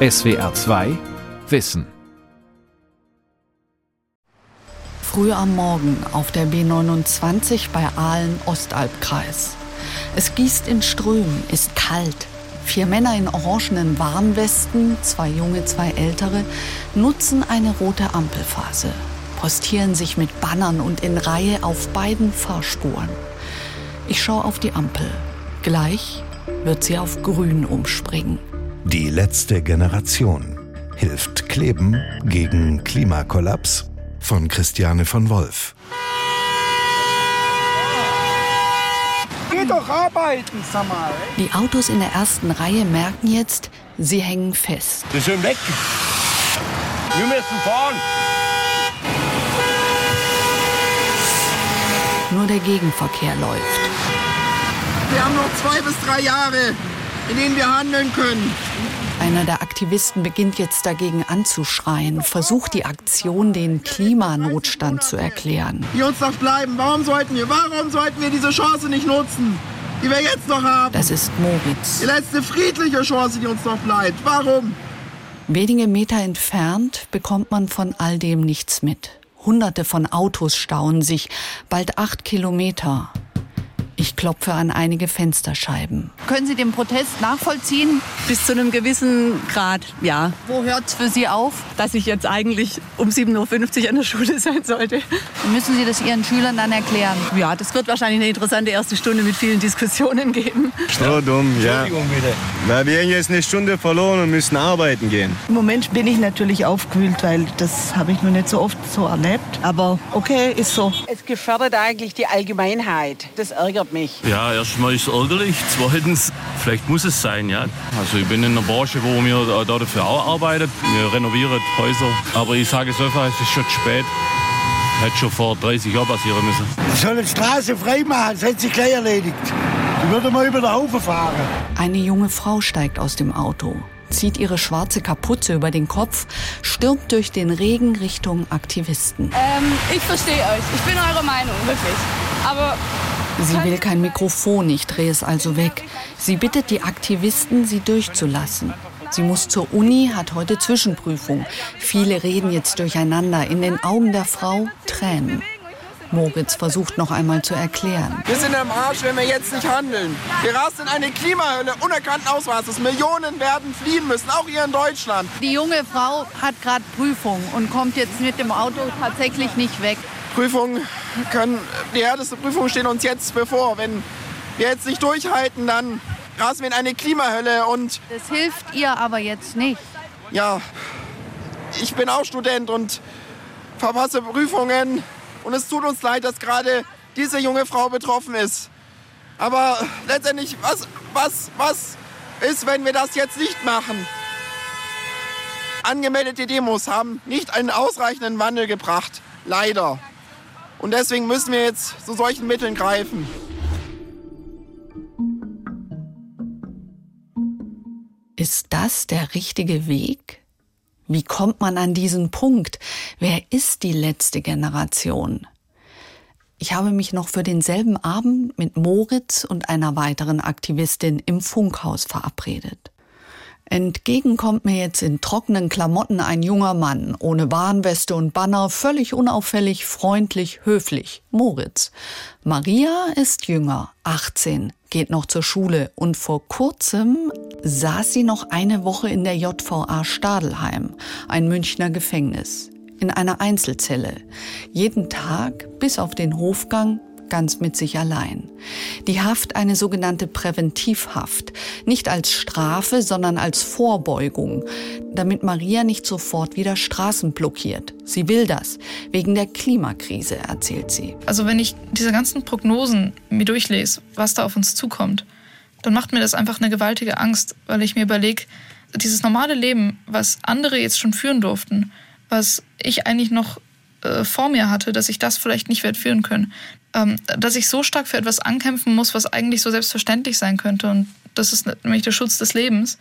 SWR 2 Wissen. Früh am Morgen auf der B29 bei Aalen Ostalbkreis. Es gießt in Strömen, ist kalt. Vier Männer in orangenen Warnwesten, zwei junge, zwei ältere, nutzen eine rote Ampelphase, postieren sich mit Bannern und in Reihe auf beiden Fahrspuren. Ich schaue auf die Ampel. Gleich wird sie auf grün umspringen. Die letzte Generation hilft Kleben gegen Klimakollaps von Christiane von Wolf. Geh doch arbeiten, sag mal. Die Autos in der ersten Reihe merken jetzt, sie hängen fest. Wir sind weg. Wir müssen fahren. Nur der Gegenverkehr läuft. Wir haben noch zwei bis drei Jahre, in denen wir handeln können. Einer der Aktivisten beginnt jetzt dagegen anzuschreien, versucht die Aktion den Klimanotstand zu erklären. Die uns noch bleiben. Warum sollten wir, warum sollten wir diese Chance nicht nutzen, die wir jetzt noch haben? Das ist Moritz. Die letzte friedliche Chance, die uns noch bleibt. Warum? Wenige Meter entfernt bekommt man von all dem nichts mit. Hunderte von Autos stauen sich, bald acht Kilometer. Ich klopfe an einige Fensterscheiben. Können Sie den Protest nachvollziehen? Bis zu einem gewissen Grad, ja. Wo hört es für Sie auf? Dass ich jetzt eigentlich um 7.50 Uhr an der Schule sein sollte. Müssen Sie das Ihren Schülern dann erklären? Ja, das wird wahrscheinlich eine interessante erste Stunde mit vielen Diskussionen geben. So dumm, ja. Weil wir haben jetzt eine Stunde verloren und müssen arbeiten gehen. Im Moment bin ich natürlich aufgewühlt, weil das habe ich noch nicht so oft so erlebt. Aber okay, ist so. Es gefährdet eigentlich die Allgemeinheit. Das ärgert mich. Ja, erstmal ist es ärgerlich. Zweitens, vielleicht muss es sein, ja. Also ich bin in einer Branche, wo wir da dafür auch arbeiten. Wir renovieren Häuser. Aber ich sage es einfach, es ist schon zu spät. Hätte schon vor 30 Jahren passieren müssen. Die sollen die Straße frei machen, das hat sich gleich erledigt. Die würde mal über den Haufen fahren. Eine junge Frau steigt aus dem Auto, zieht ihre schwarze Kapuze über den Kopf, stürmt durch den Regen Richtung Aktivisten. Ähm, ich verstehe euch. Ich bin eurer Meinung, wirklich. Aber Sie will kein Mikrofon, ich drehe es also weg. Sie bittet die Aktivisten, sie durchzulassen. Sie muss zur Uni, hat heute Zwischenprüfung. Viele reden jetzt durcheinander. In den Augen der Frau Tränen. Moritz versucht noch einmal zu erklären. Wir sind am Arsch, wenn wir jetzt nicht handeln. Wir rasten in eine Klimahölle unerkannten Ausmaßes. Millionen werden fliehen müssen, auch hier in Deutschland. Die junge Frau hat gerade Prüfung und kommt jetzt mit dem Auto tatsächlich nicht weg. Prüfungen können, die härteste Prüfungen stehen uns jetzt bevor. Wenn wir jetzt nicht durchhalten, dann rasen wir in eine Klimahölle und Das hilft ihr aber jetzt nicht. ja, ich bin auch Student und verpasse Prüfungen und es tut uns leid, dass gerade diese junge Frau betroffen ist. Aber letztendlich, was, was, was ist, wenn wir das jetzt nicht machen? Angemeldete Demos haben nicht einen ausreichenden Wandel gebracht, leider. Und deswegen müssen wir jetzt zu solchen Mitteln greifen. Ist das der richtige Weg? Wie kommt man an diesen Punkt? Wer ist die letzte Generation? Ich habe mich noch für denselben Abend mit Moritz und einer weiteren Aktivistin im Funkhaus verabredet. Entgegen kommt mir jetzt in trockenen Klamotten ein junger Mann, ohne Warnweste und Banner, völlig unauffällig, freundlich, höflich. Moritz. Maria ist jünger, 18, geht noch zur Schule und vor kurzem saß sie noch eine Woche in der JVA Stadelheim, ein Münchner Gefängnis, in einer Einzelzelle. Jeden Tag, bis auf den Hofgang, ganz mit sich allein. Die Haft eine sogenannte Präventivhaft, nicht als Strafe, sondern als Vorbeugung, damit Maria nicht sofort wieder Straßen blockiert. Sie will das, wegen der Klimakrise, erzählt sie. Also wenn ich diese ganzen Prognosen mir durchlese, was da auf uns zukommt, dann macht mir das einfach eine gewaltige Angst, weil ich mir überlege, dieses normale Leben, was andere jetzt schon führen durften, was ich eigentlich noch äh, vor mir hatte, dass ich das vielleicht nicht werde führen können, ähm, dass ich so stark für etwas ankämpfen muss, was eigentlich so selbstverständlich sein könnte. Und das ist nämlich der Schutz des Lebens.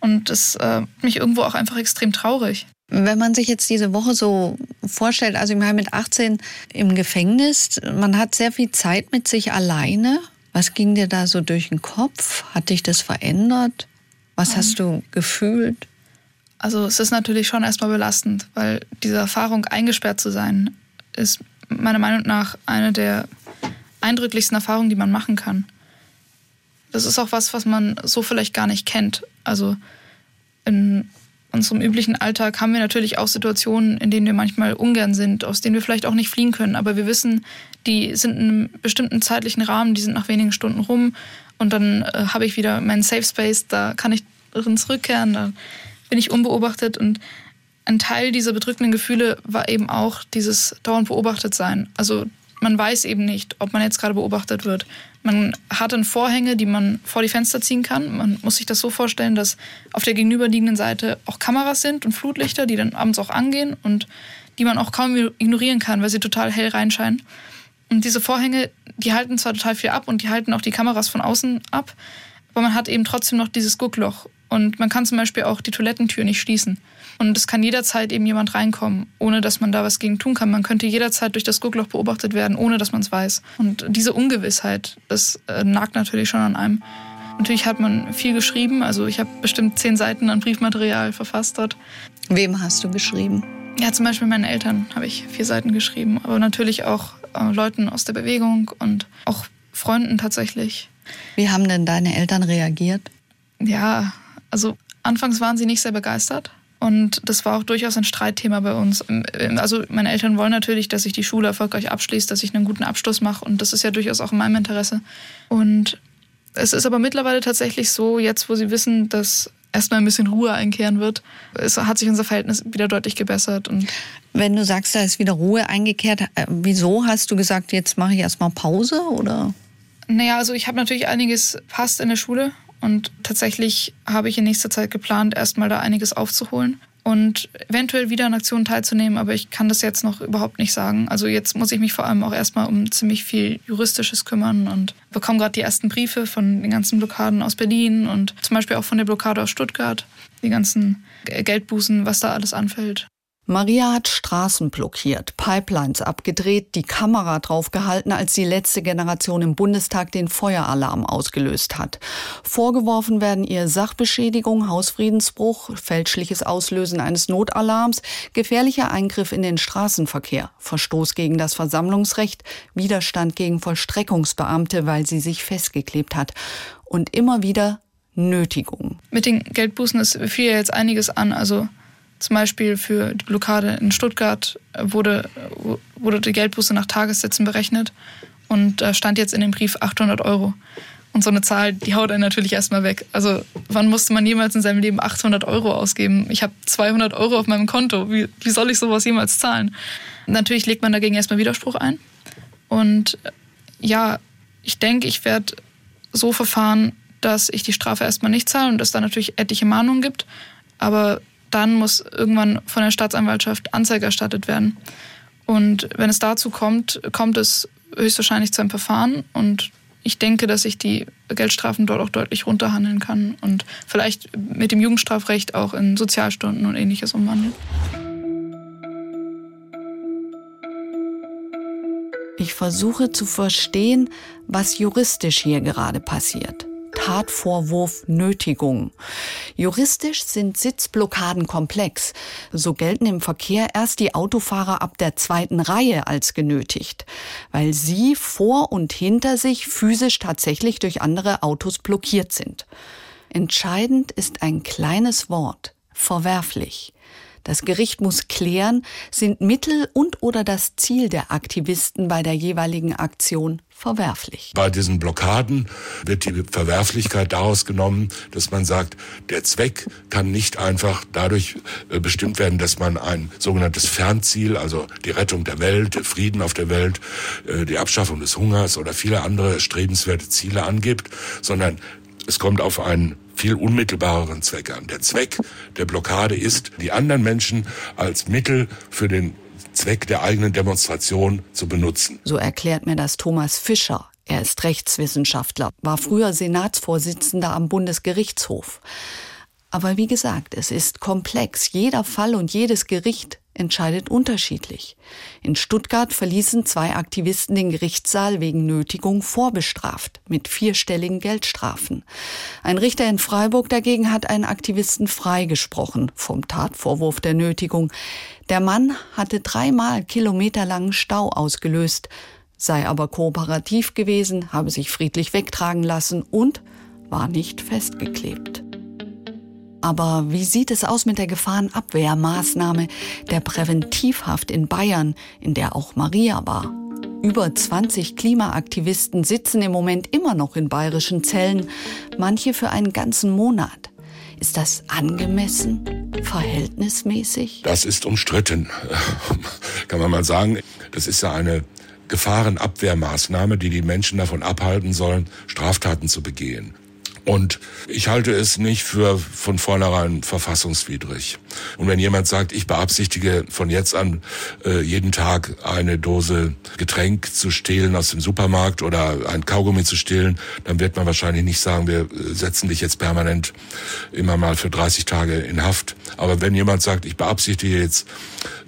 Und das äh, macht mich irgendwo auch einfach extrem traurig. Wenn man sich jetzt diese Woche so vorstellt, also ich meine mit 18 im Gefängnis, man hat sehr viel Zeit mit sich alleine. Was ging dir da so durch den Kopf? Hat dich das verändert? Was hast du gefühlt? Also es ist natürlich schon erstmal belastend, weil diese Erfahrung eingesperrt zu sein, ist meiner Meinung nach eine der eindrücklichsten Erfahrungen, die man machen kann. Das ist auch was, was man so vielleicht gar nicht kennt. Also in unserem üblichen Alltag haben wir natürlich auch Situationen, in denen wir manchmal ungern sind, aus denen wir vielleicht auch nicht fliehen können. Aber wir wissen, die sind in einem bestimmten zeitlichen Rahmen, die sind nach wenigen Stunden rum und dann äh, habe ich wieder meinen Safe Space, da kann ich drin zurückkehren, da bin ich unbeobachtet und ein Teil dieser bedrückenden Gefühle war eben auch dieses dauernd beobachtet sein. Also man weiß eben nicht, ob man jetzt gerade beobachtet wird. Man hat dann Vorhänge, die man vor die Fenster ziehen kann. Man muss sich das so vorstellen, dass auf der gegenüberliegenden Seite auch Kameras sind und Flutlichter, die dann abends auch angehen und die man auch kaum ignorieren kann, weil sie total hell reinscheinen. Und diese Vorhänge, die halten zwar total viel ab und die halten auch die Kameras von außen ab, aber man hat eben trotzdem noch dieses Guckloch. Und man kann zum Beispiel auch die Toilettentür nicht schließen. Und es kann jederzeit eben jemand reinkommen, ohne dass man da was gegen tun kann. Man könnte jederzeit durch das Guckloch beobachtet werden, ohne dass man es weiß. Und diese Ungewissheit, das äh, nagt natürlich schon an einem. Natürlich hat man viel geschrieben. Also ich habe bestimmt zehn Seiten an Briefmaterial verfasst dort. Wem hast du geschrieben? Ja, zum Beispiel meinen Eltern habe ich vier Seiten geschrieben. Aber natürlich auch äh, Leuten aus der Bewegung und auch Freunden tatsächlich. Wie haben denn deine Eltern reagiert? Ja, also anfangs waren sie nicht sehr begeistert. Und das war auch durchaus ein Streitthema bei uns. Also meine Eltern wollen natürlich, dass ich die Schule erfolgreich abschließe, dass ich einen guten Abschluss mache. Und das ist ja durchaus auch in meinem Interesse. Und es ist aber mittlerweile tatsächlich so, jetzt wo sie wissen, dass erstmal ein bisschen Ruhe einkehren wird, es hat sich unser Verhältnis wieder deutlich gebessert. Und Wenn du sagst, da ist wieder Ruhe eingekehrt, äh, wieso hast du gesagt, jetzt mache ich erstmal Pause oder? Naja, also ich habe natürlich einiges passt in der Schule und tatsächlich habe ich in nächster Zeit geplant, erstmal da einiges aufzuholen und eventuell wieder an Aktionen teilzunehmen, aber ich kann das jetzt noch überhaupt nicht sagen. Also jetzt muss ich mich vor allem auch erstmal um ziemlich viel Juristisches kümmern und bekomme gerade die ersten Briefe von den ganzen Blockaden aus Berlin und zum Beispiel auch von der Blockade aus Stuttgart, die ganzen Geldbußen, was da alles anfällt. Maria hat Straßen blockiert, Pipelines abgedreht, die Kamera draufgehalten, als die letzte Generation im Bundestag den Feueralarm ausgelöst hat. Vorgeworfen werden ihr Sachbeschädigung, Hausfriedensbruch, fälschliches Auslösen eines Notalarms, gefährlicher Eingriff in den Straßenverkehr, Verstoß gegen das Versammlungsrecht, Widerstand gegen Vollstreckungsbeamte, weil sie sich festgeklebt hat und immer wieder Nötigung. Mit den Geldbußen ist fiel jetzt einiges an, also zum Beispiel für die Blockade in Stuttgart wurde, wurde die Geldbuße nach Tagessätzen berechnet und da stand jetzt in dem Brief 800 Euro. Und so eine Zahl, die haut einen natürlich erstmal weg. Also wann musste man jemals in seinem Leben 800 Euro ausgeben? Ich habe 200 Euro auf meinem Konto. Wie, wie soll ich sowas jemals zahlen? Natürlich legt man dagegen erstmal Widerspruch ein. Und ja, ich denke, ich werde so verfahren, dass ich die Strafe erstmal nicht zahle und es da natürlich etliche Mahnungen gibt. Aber dann muss irgendwann von der Staatsanwaltschaft Anzeige erstattet werden. Und wenn es dazu kommt, kommt es höchstwahrscheinlich zu einem Verfahren. Und ich denke, dass ich die Geldstrafen dort auch deutlich runterhandeln kann und vielleicht mit dem Jugendstrafrecht auch in Sozialstunden und ähnliches umwandeln. Ich versuche zu verstehen, was juristisch hier gerade passiert. Tatvorwurf Nötigung. Juristisch sind Sitzblockaden komplex. So gelten im Verkehr erst die Autofahrer ab der zweiten Reihe als genötigt, weil sie vor und hinter sich physisch tatsächlich durch andere Autos blockiert sind. Entscheidend ist ein kleines Wort, verwerflich. Das Gericht muss klären, sind Mittel und oder das Ziel der Aktivisten bei der jeweiligen Aktion verwerflich. Bei diesen Blockaden wird die Verwerflichkeit daraus genommen, dass man sagt, der Zweck kann nicht einfach dadurch äh, bestimmt werden, dass man ein sogenanntes Fernziel, also die Rettung der Welt, der Frieden auf der Welt, äh, die Abschaffung des Hungers oder viele andere strebenswerte Ziele angibt, sondern es kommt auf einen viel unmittelbareren Zweck an. Der Zweck der Blockade ist, die anderen Menschen als Mittel für den Zweck der eigenen Demonstration zu benutzen. So erklärt mir das Thomas Fischer. Er ist Rechtswissenschaftler, war früher Senatsvorsitzender am Bundesgerichtshof. Aber wie gesagt, es ist komplex. Jeder Fall und jedes Gericht entscheidet unterschiedlich. In Stuttgart verließen zwei Aktivisten den Gerichtssaal wegen Nötigung vorbestraft mit vierstelligen Geldstrafen. Ein Richter in Freiburg dagegen hat einen Aktivisten freigesprochen vom Tatvorwurf der Nötigung. Der Mann hatte dreimal kilometerlangen Stau ausgelöst, sei aber kooperativ gewesen, habe sich friedlich wegtragen lassen und war nicht festgeklebt. Aber wie sieht es aus mit der Gefahrenabwehrmaßnahme der Präventivhaft in Bayern, in der auch Maria war? Über 20 Klimaaktivisten sitzen im Moment immer noch in bayerischen Zellen, manche für einen ganzen Monat. Ist das angemessen, verhältnismäßig? Das ist umstritten, kann man mal sagen. Das ist ja eine Gefahrenabwehrmaßnahme, die die Menschen davon abhalten sollen, Straftaten zu begehen. Und ich halte es nicht für von vornherein verfassungswidrig. Und wenn jemand sagt, ich beabsichtige von jetzt an äh, jeden Tag eine Dose Getränk zu stehlen aus dem Supermarkt oder ein Kaugummi zu stehlen, dann wird man wahrscheinlich nicht sagen, wir äh, setzen dich jetzt permanent immer mal für 30 Tage in Haft. Aber wenn jemand sagt, ich beabsichtige jetzt,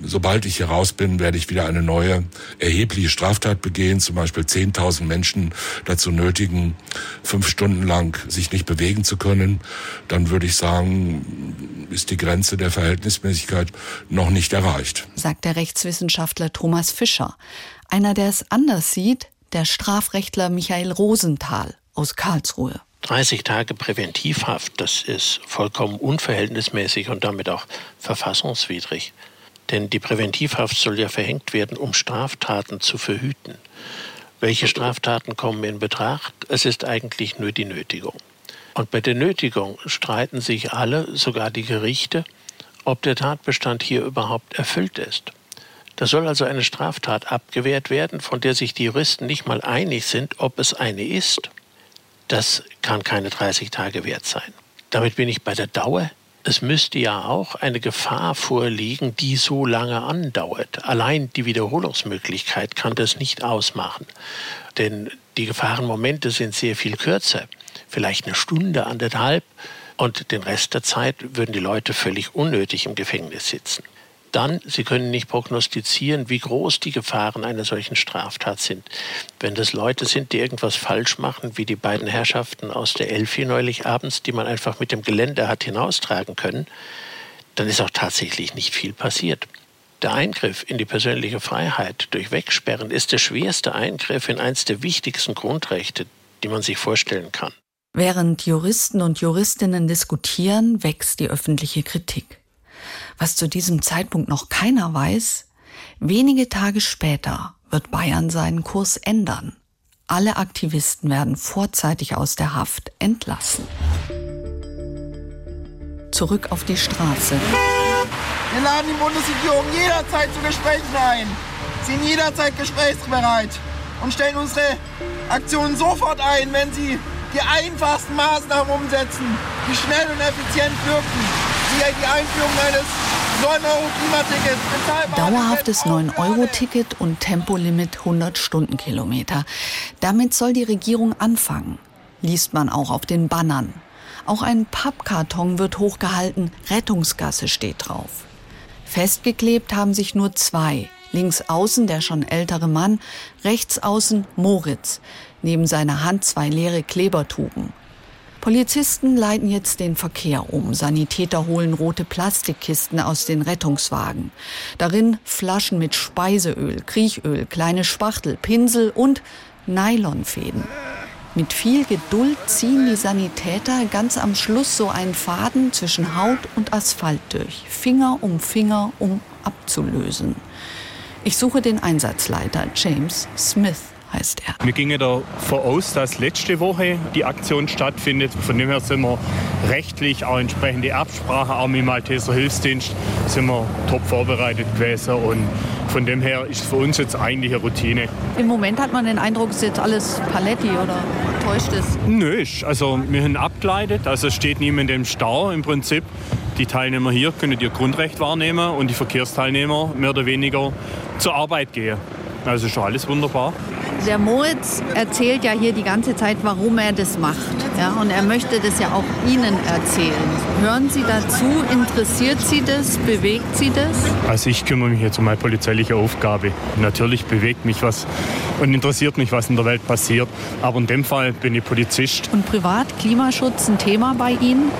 sobald ich hier raus bin, werde ich wieder eine neue erhebliche Straftat begehen, zum Beispiel 10.000 Menschen dazu nötigen, fünf Stunden lang sich sich nicht bewegen zu können, dann würde ich sagen, ist die Grenze der Verhältnismäßigkeit noch nicht erreicht. Sagt der Rechtswissenschaftler Thomas Fischer. Einer, der es anders sieht, der Strafrechtler Michael Rosenthal aus Karlsruhe. 30 Tage Präventivhaft, das ist vollkommen unverhältnismäßig und damit auch verfassungswidrig. Denn die Präventivhaft soll ja verhängt werden, um Straftaten zu verhüten. Welche Straftaten kommen in Betracht? Es ist eigentlich nur die Nötigung. Und bei der Nötigung streiten sich alle, sogar die Gerichte, ob der Tatbestand hier überhaupt erfüllt ist. Da soll also eine Straftat abgewehrt werden, von der sich die Juristen nicht mal einig sind, ob es eine ist. Das kann keine 30 Tage wert sein. Damit bin ich bei der Dauer. Es müsste ja auch eine Gefahr vorliegen, die so lange andauert. Allein die Wiederholungsmöglichkeit kann das nicht ausmachen. Denn die Gefahrenmomente sind sehr viel kürzer vielleicht eine Stunde, anderthalb. Und den Rest der Zeit würden die Leute völlig unnötig im Gefängnis sitzen. Dann, Sie können nicht prognostizieren, wie groß die Gefahren einer solchen Straftat sind. Wenn das Leute sind, die irgendwas falsch machen, wie die beiden Herrschaften aus der Elfi neulich abends, die man einfach mit dem Gelände hat hinaustragen können, dann ist auch tatsächlich nicht viel passiert. Der Eingriff in die persönliche Freiheit durch Wegsperren ist der schwerste Eingriff in eines der wichtigsten Grundrechte, die man sich vorstellen kann. Während Juristen und Juristinnen diskutieren, wächst die öffentliche Kritik. Was zu diesem Zeitpunkt noch keiner weiß, wenige Tage später wird Bayern seinen Kurs ändern. Alle Aktivisten werden vorzeitig aus der Haft entlassen. Zurück auf die Straße. Wir laden die Bundesregierung jederzeit zu Gesprächen ein, sind jederzeit gesprächsbereit und stellen unsere Aktionen sofort ein, wenn sie die einfachsten Maßnahmen umsetzen, die schnell und effizient wirken, wie die Einführung eines 9-Euro-Klimatickets. Dauerhaftes 9-Euro-Ticket und Tempolimit 100 Stundenkilometer. Damit soll die Regierung anfangen. Liest man auch auf den Bannern. Auch ein Pappkarton wird hochgehalten, Rettungsgasse steht drauf. Festgeklebt haben sich nur zwei. Links außen der schon ältere Mann, rechts außen Moritz neben seiner Hand zwei leere Klebertuben. Polizisten leiten jetzt den Verkehr um. Sanitäter holen rote Plastikkisten aus den Rettungswagen. Darin Flaschen mit Speiseöl, Kriechöl, kleine Spachtel, Pinsel und Nylonfäden. Mit viel Geduld ziehen die Sanitäter ganz am Schluss so einen Faden zwischen Haut und Asphalt durch, Finger um Finger, um abzulösen. Ich suche den Einsatzleiter James Smith heißt er. Wir gingen davon aus, dass letzte Woche die Aktion stattfindet. Von dem her sind wir rechtlich auch entsprechende Absprache, auch mit dem Malteser Hilfsdienst, sind wir top vorbereitet gewesen. Und von dem her ist es für uns jetzt eigentlich eine Routine. Im Moment hat man den Eindruck, es ist jetzt alles Paletti oder täuscht es? Nö, also wir haben abgeleitet, also es steht niemand im Stau im Prinzip. Die Teilnehmer hier können ihr Grundrecht wahrnehmen und die Verkehrsteilnehmer mehr oder weniger zur Arbeit gehen. Also ist schon alles wunderbar. Der Moritz erzählt ja hier die ganze Zeit, warum er das macht. Ja, und er möchte das ja auch Ihnen erzählen. Hören Sie dazu? Interessiert Sie das? Bewegt Sie das? Also ich kümmere mich jetzt um meine polizeiliche Aufgabe. Natürlich bewegt mich was und interessiert mich, was in der Welt passiert. Aber in dem Fall bin ich Polizist. Und privat Klimaschutz ein Thema bei Ihnen?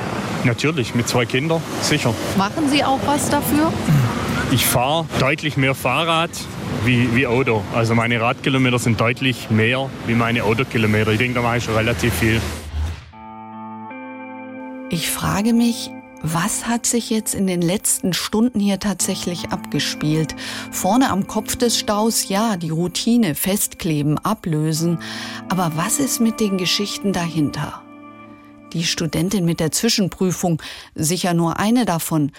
Natürlich, mit zwei Kindern, sicher. Machen Sie auch was dafür? Ich fahre deutlich mehr Fahrrad wie, wie Auto. Also meine Radkilometer sind deutlich mehr wie meine Autokilometer. Ich denke, da mache ich schon relativ viel. Ich frage mich, was hat sich jetzt in den letzten Stunden hier tatsächlich abgespielt? Vorne am Kopf des Staus, ja, die Routine, festkleben, ablösen. Aber was ist mit den Geschichten dahinter? Die Studentin mit der Zwischenprüfung, sicher nur eine davon.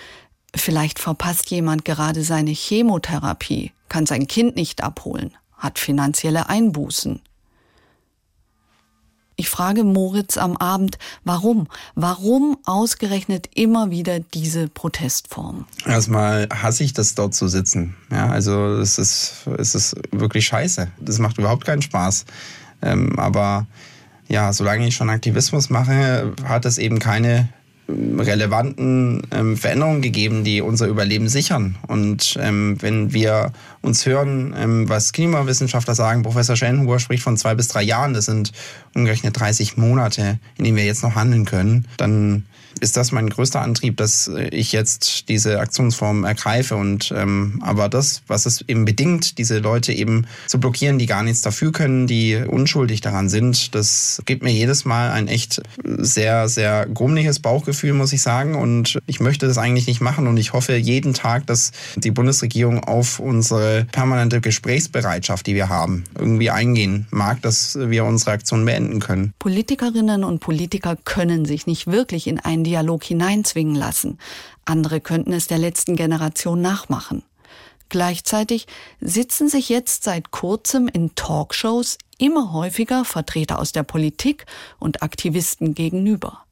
Vielleicht verpasst jemand gerade seine Chemotherapie, kann sein Kind nicht abholen, hat finanzielle Einbußen. Ich frage Moritz am Abend, warum? Warum ausgerechnet immer wieder diese Protestform? Erstmal hasse ich das dort zu sitzen. Ja, also es ist, es ist wirklich scheiße. Das macht überhaupt keinen Spaß. Ähm, aber ja, solange ich schon Aktivismus mache, hat es eben keine relevanten ähm, Veränderungen gegeben, die unser Überleben sichern. Und ähm, wenn wir uns hören, ähm, was Klimawissenschaftler sagen, Professor Schellenhuber spricht von zwei bis drei Jahren, das sind umgerechnet 30 Monate, in denen wir jetzt noch handeln können, dann ist das mein größter Antrieb, dass ich jetzt diese Aktionsform ergreife. Und ähm, aber das, was es eben bedingt, diese Leute eben zu blockieren, die gar nichts dafür können, die unschuldig daran sind, das gibt mir jedes Mal ein echt sehr, sehr grummliches Bauchgefühl, muss ich sagen. Und ich möchte das eigentlich nicht machen. Und ich hoffe jeden Tag, dass die Bundesregierung auf unsere permanente Gesprächsbereitschaft, die wir haben, irgendwie eingehen mag, dass wir unsere Aktion beenden können. Politikerinnen und Politiker können sich nicht wirklich in einen Dialog hineinzwingen lassen. Andere könnten es der letzten Generation nachmachen. Gleichzeitig sitzen sich jetzt seit kurzem in Talkshows immer häufiger Vertreter aus der Politik und Aktivisten gegenüber.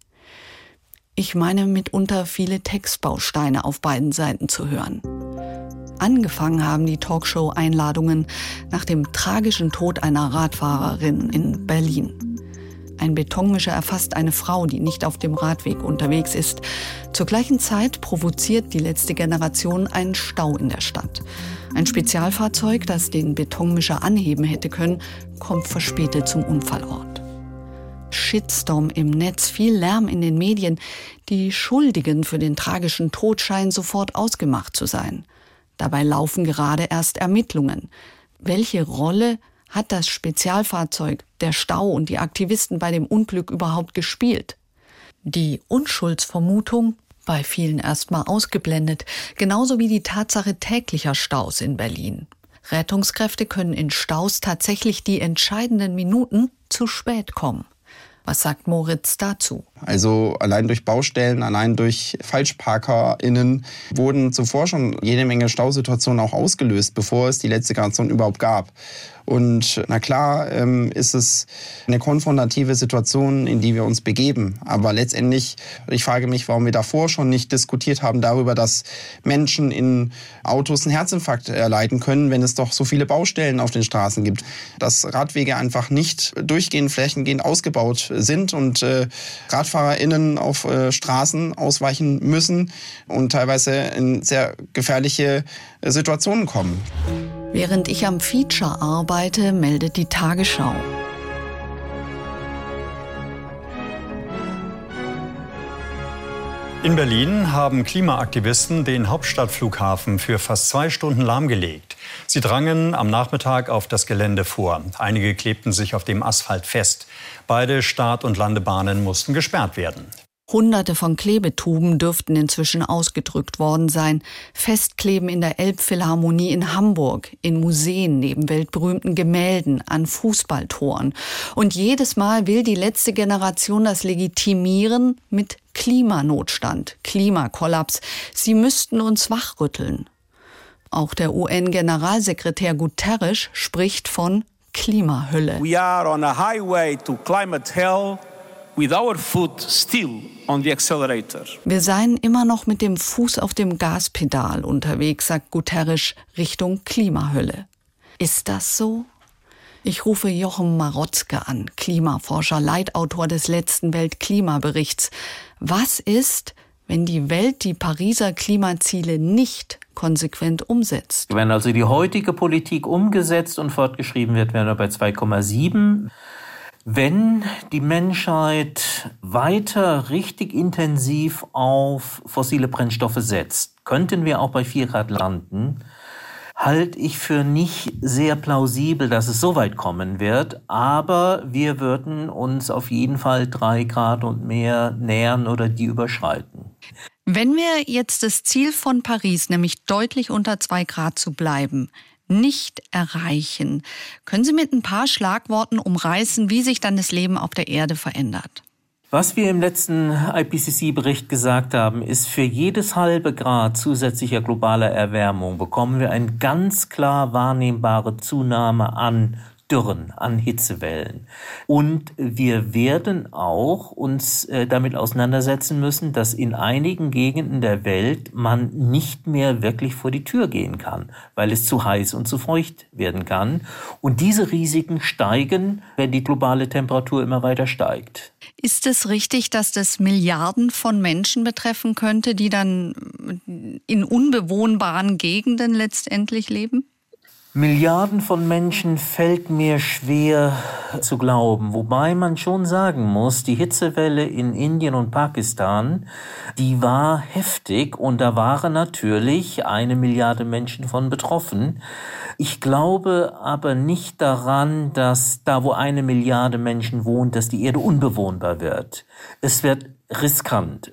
Ich meine mitunter viele Textbausteine auf beiden Seiten zu hören. Angefangen haben die Talkshow-Einladungen nach dem tragischen Tod einer Radfahrerin in Berlin. Ein Betonmischer erfasst eine Frau, die nicht auf dem Radweg unterwegs ist. Zur gleichen Zeit provoziert die letzte Generation einen Stau in der Stadt. Ein Spezialfahrzeug, das den Betonmischer anheben hätte können, kommt verspätet zum Unfallort. Shitstorm im Netz, viel Lärm in den Medien. Die Schuldigen für den tragischen Tod scheinen sofort ausgemacht zu sein. Dabei laufen gerade erst Ermittlungen. Welche Rolle hat das Spezialfahrzeug, der Stau und die Aktivisten bei dem Unglück überhaupt gespielt? Die Unschuldsvermutung bei vielen erstmal ausgeblendet, genauso wie die Tatsache täglicher Staus in Berlin. Rettungskräfte können in Staus tatsächlich die entscheidenden Minuten zu spät kommen. Was sagt Moritz dazu? Also allein durch Baustellen, allein durch FalschparkerInnen wurden zuvor schon jede Menge Stausituationen auch ausgelöst, bevor es die letzte Generation überhaupt gab. Und na klar ähm, ist es eine konfrontative Situation, in die wir uns begeben. Aber letztendlich, ich frage mich, warum wir davor schon nicht diskutiert haben darüber, dass Menschen in Autos einen Herzinfarkt erleiden können, wenn es doch so viele Baustellen auf den Straßen gibt. Dass Radwege einfach nicht durchgehend flächengehend ausgebaut sind und äh, RadfahrerInnen auf äh, Straßen ausweichen müssen und teilweise in sehr gefährliche äh, Situationen kommen. Während ich am Feature arbeite, meldet die Tagesschau. In Berlin haben Klimaaktivisten den Hauptstadtflughafen für fast zwei Stunden lahmgelegt. Sie drangen am Nachmittag auf das Gelände vor. Einige klebten sich auf dem Asphalt fest. Beide Start- und Landebahnen mussten gesperrt werden. Hunderte von Klebetuben dürften inzwischen ausgedrückt worden sein. Festkleben in der Elbphilharmonie in Hamburg, in Museen neben weltberühmten Gemälden, an Fußballtoren. Und jedes Mal will die letzte Generation das legitimieren mit Klimanotstand, Klimakollaps. Sie müssten uns wachrütteln. Auch der UN-Generalsekretär Guterres spricht von Klimahölle. We are on a highway to climate hell with our foot still on the accelerator. Wir seien immer noch mit dem Fuß auf dem Gaspedal unterwegs, sagt Guterres Richtung Klimahölle. Ist das so? Ich rufe Jochen Marotzke an, Klimaforscher, Leitautor des letzten Weltklimaberichts. Was ist, wenn die Welt die Pariser Klimaziele nicht konsequent umsetzt? Wenn also die heutige Politik umgesetzt und fortgeschrieben wird, wären wir bei 2,7. Wenn die Menschheit weiter richtig intensiv auf fossile Brennstoffe setzt, könnten wir auch bei 4 Grad landen halte ich für nicht sehr plausibel, dass es so weit kommen wird. Aber wir würden uns auf jeden Fall drei Grad und mehr nähern oder die überschreiten. Wenn wir jetzt das Ziel von Paris, nämlich deutlich unter zwei Grad zu bleiben, nicht erreichen, können Sie mit ein paar Schlagworten umreißen, wie sich dann das Leben auf der Erde verändert? Was wir im letzten IPCC-Bericht gesagt haben, ist, für jedes halbe Grad zusätzlicher globaler Erwärmung bekommen wir eine ganz klar wahrnehmbare Zunahme an Dürren, an Hitzewellen. Und wir werden auch uns äh, damit auseinandersetzen müssen, dass in einigen Gegenden der Welt man nicht mehr wirklich vor die Tür gehen kann, weil es zu heiß und zu feucht werden kann. Und diese Risiken steigen, wenn die globale Temperatur immer weiter steigt. Ist es richtig, dass das Milliarden von Menschen betreffen könnte, die dann in unbewohnbaren Gegenden letztendlich leben? Milliarden von Menschen fällt mir schwer zu glauben, wobei man schon sagen muss, die Hitzewelle in Indien und Pakistan, die war heftig und da waren natürlich eine Milliarde Menschen von betroffen. Ich glaube aber nicht daran, dass da, wo eine Milliarde Menschen wohnt, dass die Erde unbewohnbar wird. Es wird riskant.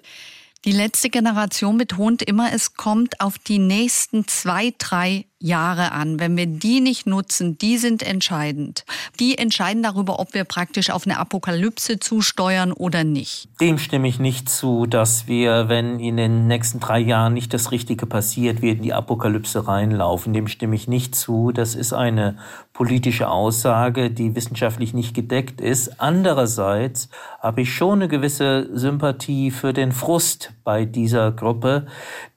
Die letzte Generation betont immer, es kommt auf die nächsten zwei, drei Jahre an. Wenn wir die nicht nutzen, die sind entscheidend. Die entscheiden darüber, ob wir praktisch auf eine Apokalypse zusteuern oder nicht. Dem stimme ich nicht zu, dass wir, wenn in den nächsten drei Jahren nicht das Richtige passiert, wir in die Apokalypse reinlaufen. Dem stimme ich nicht zu. Das ist eine politische Aussage, die wissenschaftlich nicht gedeckt ist. Andererseits habe ich schon eine gewisse Sympathie für den Frust bei dieser Gruppe,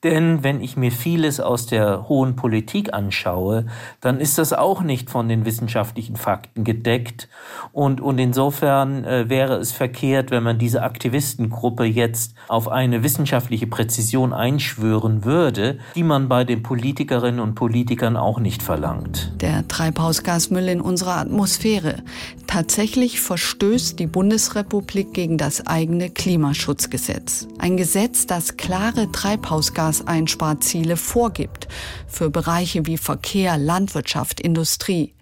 denn wenn ich mir vieles aus der hohen Politik anschaue, dann ist das auch nicht von den wissenschaftlichen Fakten gedeckt. Und, und insofern äh, wäre es verkehrt, wenn man diese Aktivistengruppe jetzt auf eine wissenschaftliche Präzision einschwören würde, die man bei den Politikerinnen und Politikern auch nicht verlangt. Der Treibhausgasmüll in unserer Atmosphäre. Tatsächlich verstößt die Bundesrepublik gegen das eigene Klimaschutzgesetz. Ein Gesetz, das klare Treibhausgas Treibhausgaseinsparziele vorgibt für Bereiche wie Verkehr, Landwirtschaft, Industrie.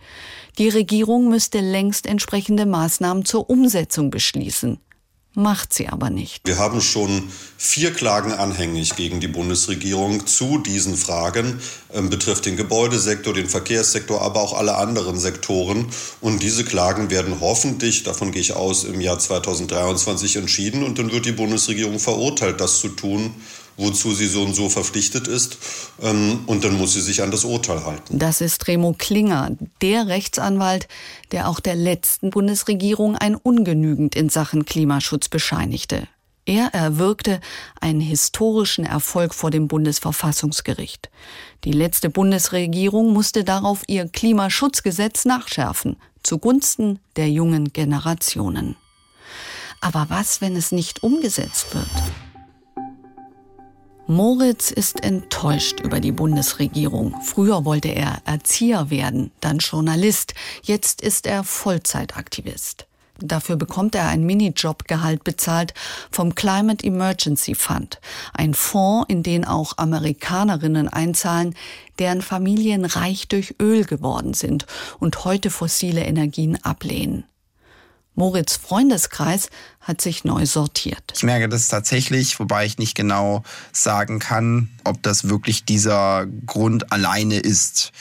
Die Regierung müsste längst entsprechende Maßnahmen zur Umsetzung beschließen macht sie aber nicht. Wir haben schon vier Klagen anhängig gegen die Bundesregierung zu diesen Fragen, ähm, betrifft den Gebäudesektor, den Verkehrssektor, aber auch alle anderen Sektoren. Und diese Klagen werden hoffentlich, davon gehe ich aus, im Jahr 2023 entschieden und dann wird die Bundesregierung verurteilt, das zu tun, wozu sie so und so verpflichtet ist. Ähm, und dann muss sie sich an das Urteil halten. Das ist Remo Klinger, der Rechtsanwalt, der auch der letzten Bundesregierung ein Ungenügend in Sachen Klimaschutz bescheinigte. Er erwirkte einen historischen Erfolg vor dem Bundesverfassungsgericht. Die letzte Bundesregierung musste darauf ihr Klimaschutzgesetz nachschärfen, zugunsten der jungen Generationen. Aber was, wenn es nicht umgesetzt wird? Moritz ist enttäuscht über die Bundesregierung. Früher wollte er Erzieher werden, dann Journalist. Jetzt ist er Vollzeitaktivist. Dafür bekommt er ein Minijobgehalt bezahlt vom Climate Emergency Fund, ein Fonds, in den auch Amerikanerinnen einzahlen, deren Familien reich durch Öl geworden sind und heute fossile Energien ablehnen. Moritz Freundeskreis hat sich neu sortiert. Ich merke das tatsächlich, wobei ich nicht genau sagen kann, ob das wirklich dieser Grund alleine ist.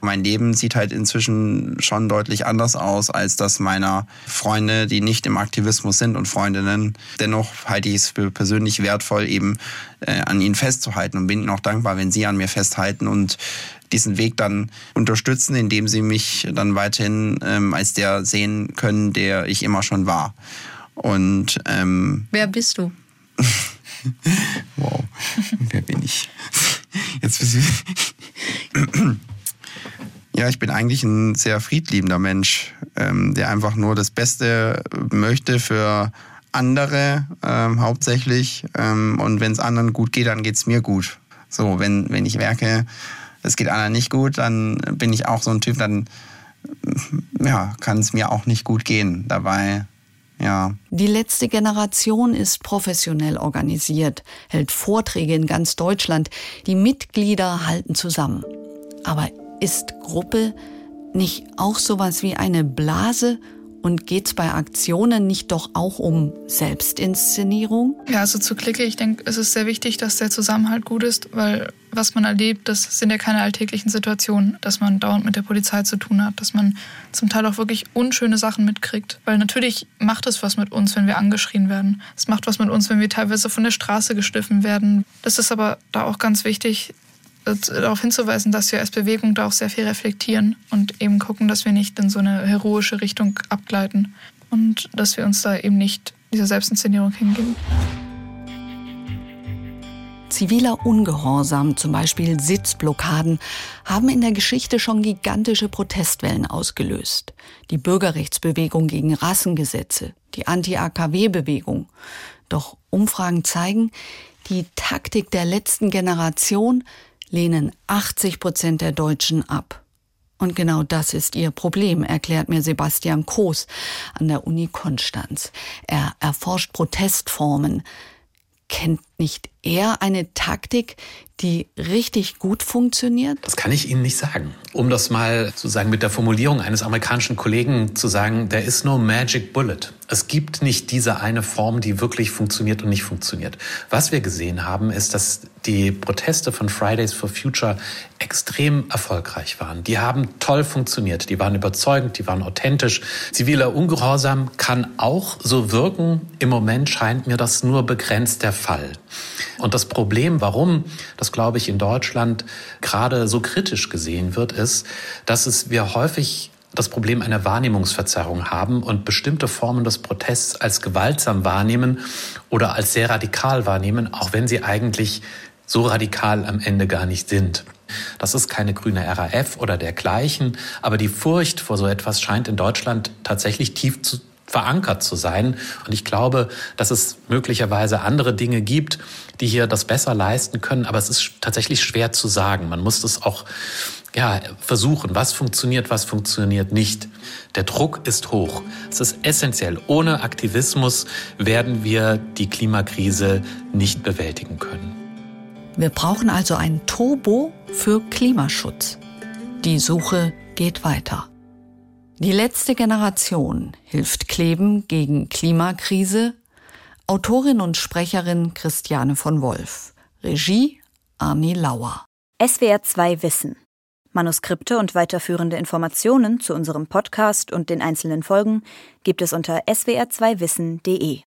Mein Leben sieht halt inzwischen schon deutlich anders aus als das meiner Freunde, die nicht im Aktivismus sind und Freundinnen. Dennoch halte ich es für persönlich wertvoll, eben äh, an ihnen festzuhalten und bin ihnen auch dankbar, wenn sie an mir festhalten und diesen Weg dann unterstützen, indem sie mich dann weiterhin ähm, als der sehen können, der ich immer schon war. Und ähm, wer bist du? wow, wer bin ich? Jetzt Ja, ich bin eigentlich ein sehr friedliebender Mensch, ähm, der einfach nur das Beste möchte für andere ähm, hauptsächlich. Ähm, und wenn es anderen gut geht, dann geht es mir gut. So, wenn, wenn ich merke, es geht anderen nicht gut, dann bin ich auch so ein Typ, dann ja, kann es mir auch nicht gut gehen dabei. Ja. Die letzte Generation ist professionell organisiert, hält Vorträge in ganz Deutschland. Die Mitglieder halten zusammen. Aber ist Gruppe nicht auch sowas wie eine Blase und geht's bei Aktionen nicht doch auch um Selbstinszenierung? Ja, also zu Clique, ich denke, es ist sehr wichtig, dass der Zusammenhalt gut ist, weil was man erlebt, das sind ja keine alltäglichen Situationen, dass man dauernd mit der Polizei zu tun hat, dass man zum Teil auch wirklich unschöne Sachen mitkriegt. Weil natürlich macht es was mit uns, wenn wir angeschrien werden. Es macht was mit uns, wenn wir teilweise von der Straße geschliffen werden. Das ist aber da auch ganz wichtig, darauf hinzuweisen, dass wir als Bewegung da auch sehr viel reflektieren und eben gucken, dass wir nicht in so eine heroische Richtung abgleiten und dass wir uns da eben nicht dieser Selbstinszenierung hingeben. Ziviler Ungehorsam, zum Beispiel Sitzblockaden, haben in der Geschichte schon gigantische Protestwellen ausgelöst. Die Bürgerrechtsbewegung gegen Rassengesetze, die Anti-AKW-Bewegung. Doch Umfragen zeigen, die Taktik der letzten Generation lehnen 80 Prozent der Deutschen ab. Und genau das ist ihr Problem, erklärt mir Sebastian Koos an der Uni Konstanz. Er erforscht Protestformen. Kennt nicht er eine Taktik, die richtig gut funktioniert? Das kann ich Ihnen nicht sagen. Um das mal sozusagen mit der Formulierung eines amerikanischen Kollegen zu sagen, there is no magic bullet. Es gibt nicht diese eine Form, die wirklich funktioniert und nicht funktioniert. Was wir gesehen haben, ist, dass die Proteste von Fridays for Future extrem erfolgreich waren. Die haben toll funktioniert. Die waren überzeugend, die waren authentisch. Ziviler Ungehorsam kann auch so wirken. Im Moment scheint mir das nur begrenzt der Fall. Und das Problem, warum das, glaube ich, in Deutschland gerade so kritisch gesehen wird, ist, dass es wir häufig das Problem einer Wahrnehmungsverzerrung haben und bestimmte Formen des Protests als gewaltsam wahrnehmen oder als sehr radikal wahrnehmen, auch wenn sie eigentlich so radikal am Ende gar nicht sind. Das ist keine grüne RAF oder dergleichen, aber die Furcht vor so etwas scheint in Deutschland tatsächlich tief zu verankert zu sein. Und ich glaube, dass es möglicherweise andere Dinge gibt, die hier das besser leisten können. Aber es ist tatsächlich schwer zu sagen. Man muss es auch ja, versuchen, was funktioniert, was funktioniert nicht. Der Druck ist hoch. Es ist essentiell. Ohne Aktivismus werden wir die Klimakrise nicht bewältigen können. Wir brauchen also ein Turbo für Klimaschutz. Die Suche geht weiter. Die letzte Generation hilft Kleben gegen Klimakrise. Autorin und Sprecherin Christiane von Wolf. Regie Arni Lauer. SWR 2 Wissen. Manuskripte und weiterführende Informationen zu unserem Podcast und den einzelnen Folgen gibt es unter swr2wissen.de.